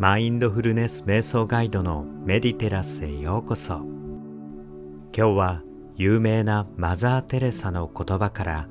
マインドフルネス瞑想ガイドのメディテラスへようこそ。今日は有名なマザー・テレサの言葉から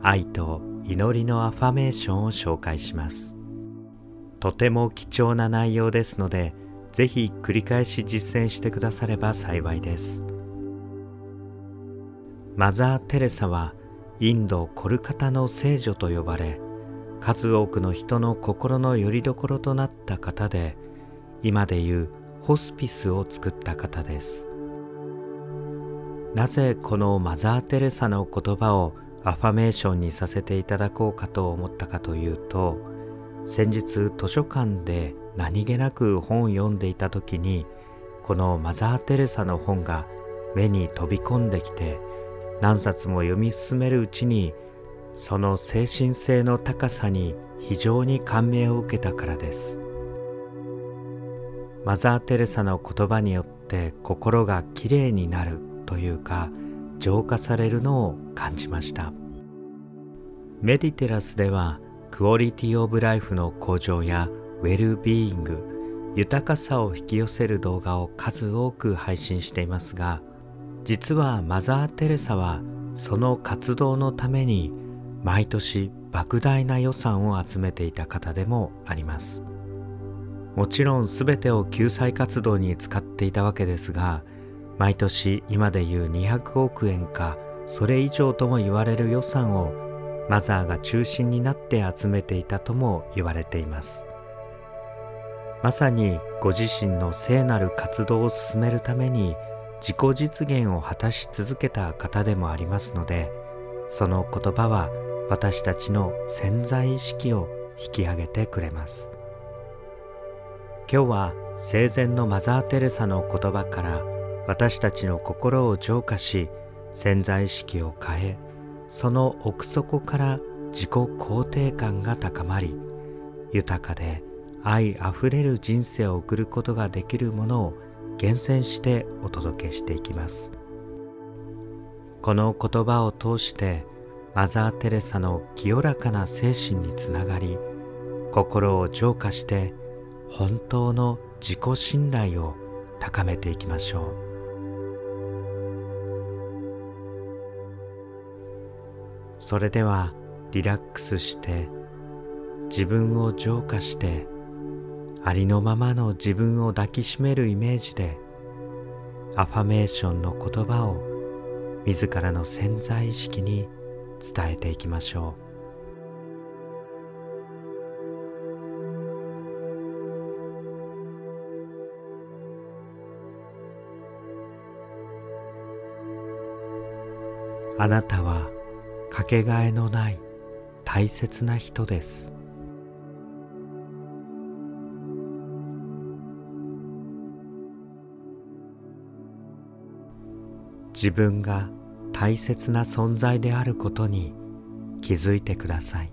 愛と祈りのアファメーションを紹介します。とても貴重な内容ですのでぜひ繰り返し実践してくだされば幸いです。マザー・テレサはインド・コルカタの聖女と呼ばれ数多くの人の心の拠り所となった方で今でいうホスピスを作った方です。なぜこのマザー・テレサの言葉をアファメーションにさせていただこうかと思ったかというと先日図書館で何気なく本を読んでいた時にこのマザー・テレサの本が目に飛び込んできて何冊も読み進めるうちにその精神性の高さに非常に感銘を受けたからです。マザー・テレサの言葉によって心がきれいになるというか浄化されるのを感じました。メディテラスではクオリティオブライフの向上やウェルビーイング豊かさを引き寄せる動画を数多く配信していますが実はマザー・テレサはその活動のために毎年莫大な予算を集めていた方でもあります。もちろん全てを救済活動に使っていたわけですが毎年今でいう200億円かそれ以上とも言われる予算をマザーが中心になって集めていたとも言われています。まさにご自身の聖なる活動を進めるために自己実現を果たし続けた方でもありますのでその言葉は私たちの潜在意識を引き上げてくれます。今日は生前のマザー・テレサの言葉から私たちの心を浄化し潜在意識を変えその奥底から自己肯定感が高まり豊かで愛あふれる人生を送ることができるものを厳選してお届けしていきます。この言葉を通してマザー・テレサの清らかな精神につながり心を浄化して本当の自己信頼を高めていきましょう。それではリラックスして自分を浄化してありのままの自分を抱きしめるイメージでアファメーションの言葉を自らの潜在意識に伝えていきましょう。あなたはかけがえのない大切な人です。自分が大切な存在であることに気づいてください。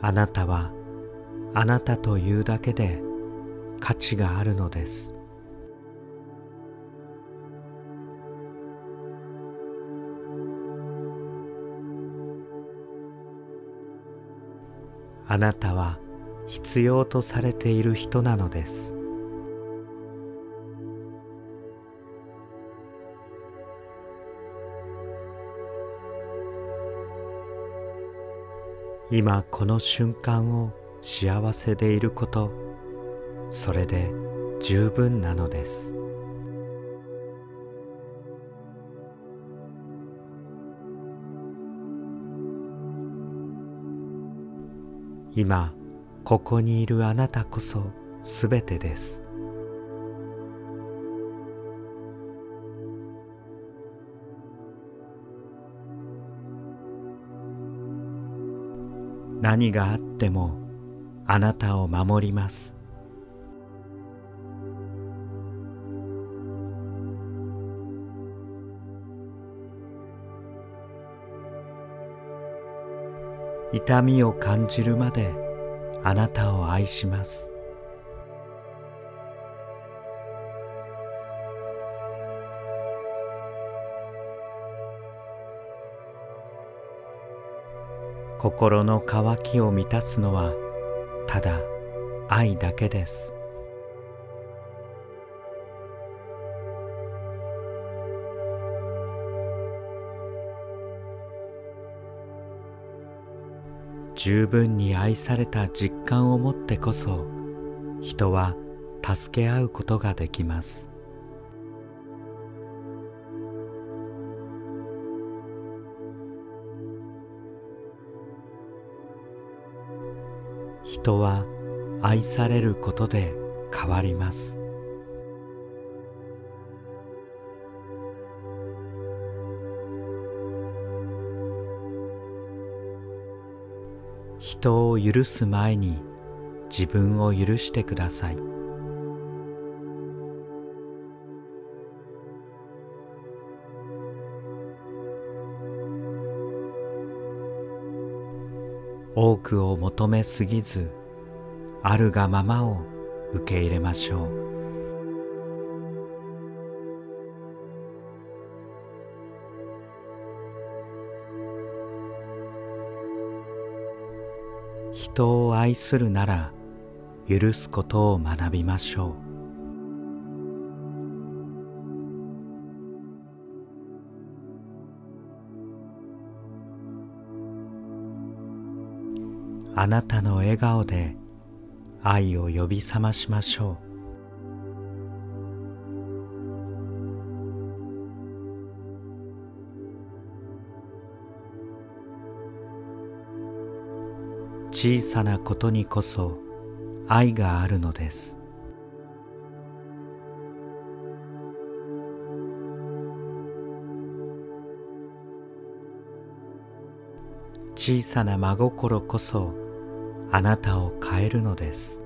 あなたはあなたというだけで価値があるのです。あなたは必要とされている人なのです。今この瞬間を幸せでいることそれで十分なのです。今ここにいるあなたこそすべてです。何があってもあなたを守ります。痛みを感じるまであなたを愛します。心の渇きを満たすのはただ愛だけです。十分に愛された実感を持ってこそ人は助け合うことができます。人は愛されることで変わります。人を許す前に自分を許してください。多くを求めすぎずあるがままを受け入れましょう。人を愛するなら許すことを学びましょう。あなたの笑顔で愛を呼び覚ましましょう。小さなことにこそ愛があるのです。小さな真心こそあなたを変えるのです。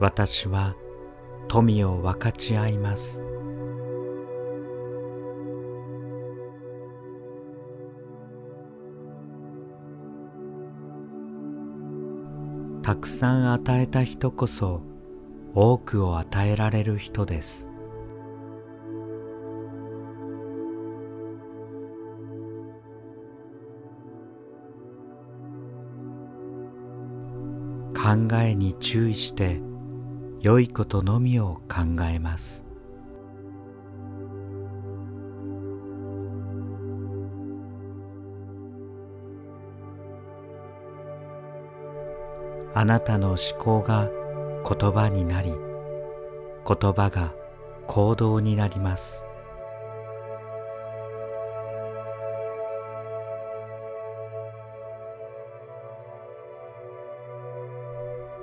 私は富を分かち合います。たくさん与えた人こそ多くを与えられる人です。考えに注意して良いことのみを考えます。あなたの思考が言葉になり言葉が行動になります。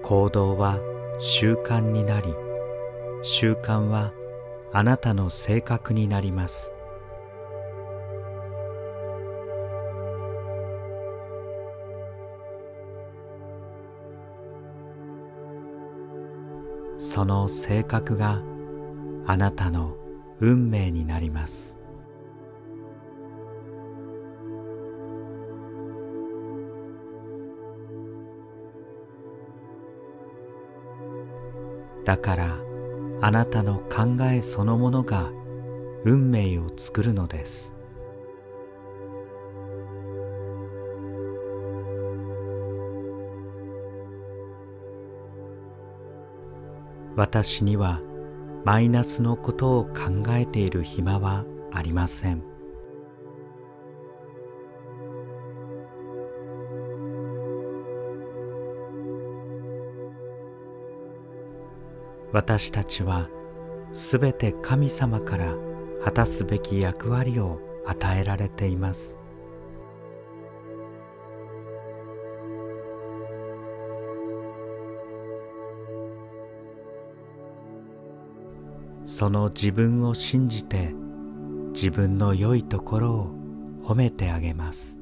行動は習慣になり習慣はあなたの性格になります。その性格があなたの運命になります。だからあなたの考えそのものが運命を作るのです。私にはマイナスのことを考えている暇はありません。私たちはすべて神様から果たすべき役割を与えられています。その自分を信じて自分の良いところを褒めてあげます。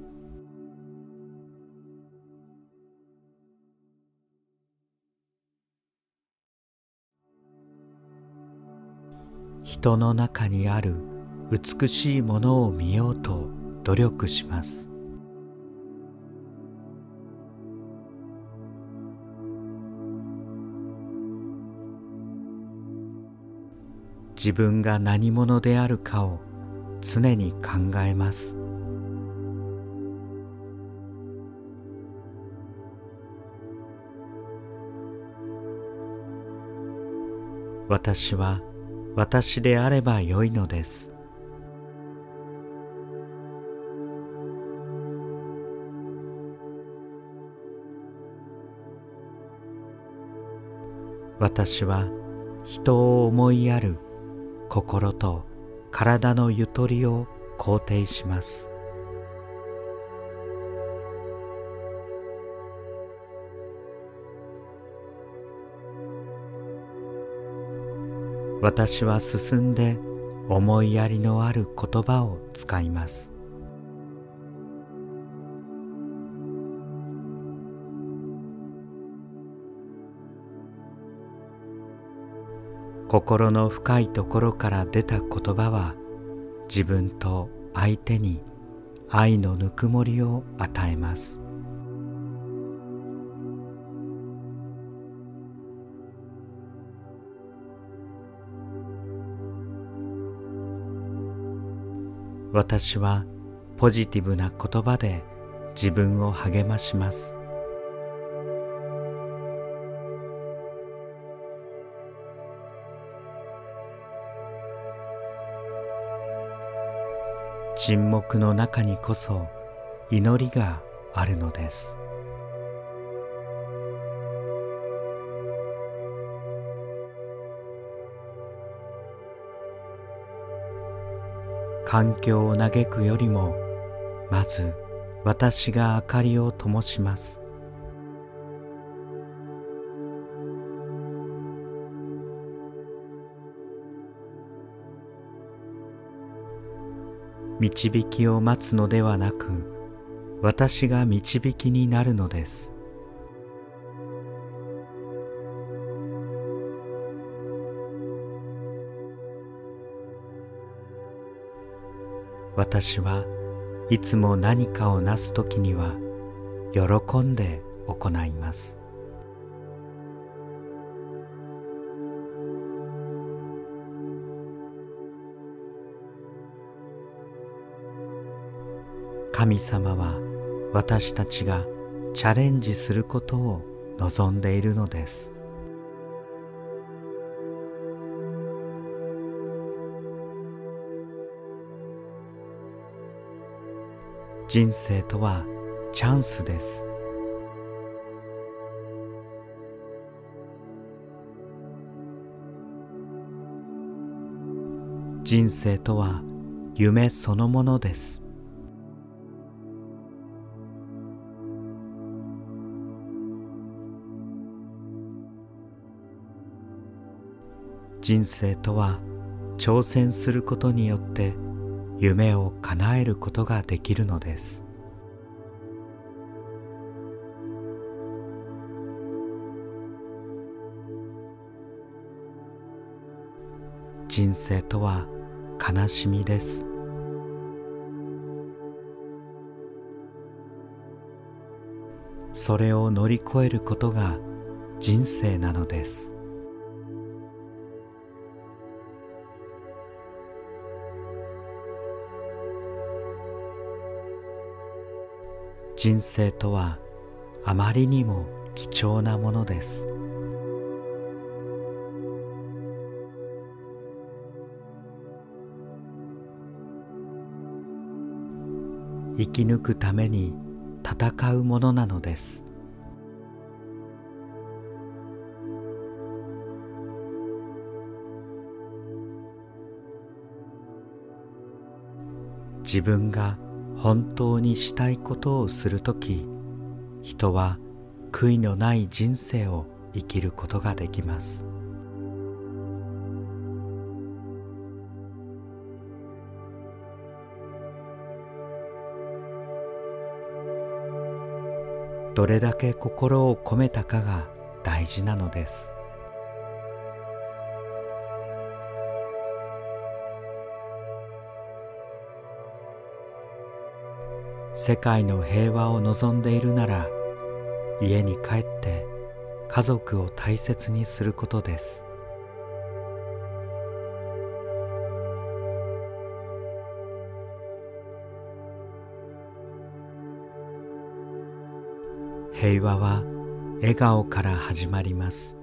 人の中にある美しいものを見ようと努力します。自分が何者であるかを常に考えます。私は私であればよいのです。私は人を思いやる心と体のゆとりを肯定します。私は進んで思いやりのある言葉を使います。心の深いところから出た言葉は自分と相手に愛のぬくもりを与えます。私はポジティブな言葉で自分を励まします。沈黙の中にこそ祈りがあるのです。環境を嘆くよりもまず私が明かりを灯します。導きを待つのではなく私が導きになるのです。私はいつも何かをなすときには喜んで行います。神様は私たちがチャレンジすることを望んでいるのです。人生とはチャンスです。人生とは夢そのものです。人生とは挑戦することによって夢を叶えることができるのです。人生とは悲しみです。それを乗り越えることが人生なのです。人生とはあまりにも貴重なものです。生き抜くために戦うものなのです。自分が本当にしたいことをするとき人は悔いのない人生を生きることができます。どれだけ心を込めたかが大事なのです。世界の平和を望んでいるなら家に帰って家族を大切にすることです。平和は笑顔から始まります。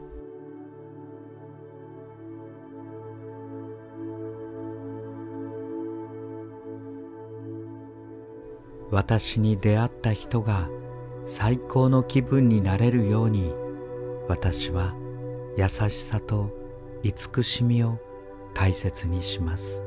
私に出会った人が最高の気分になれるように私は優しさと慈しみを大切にします。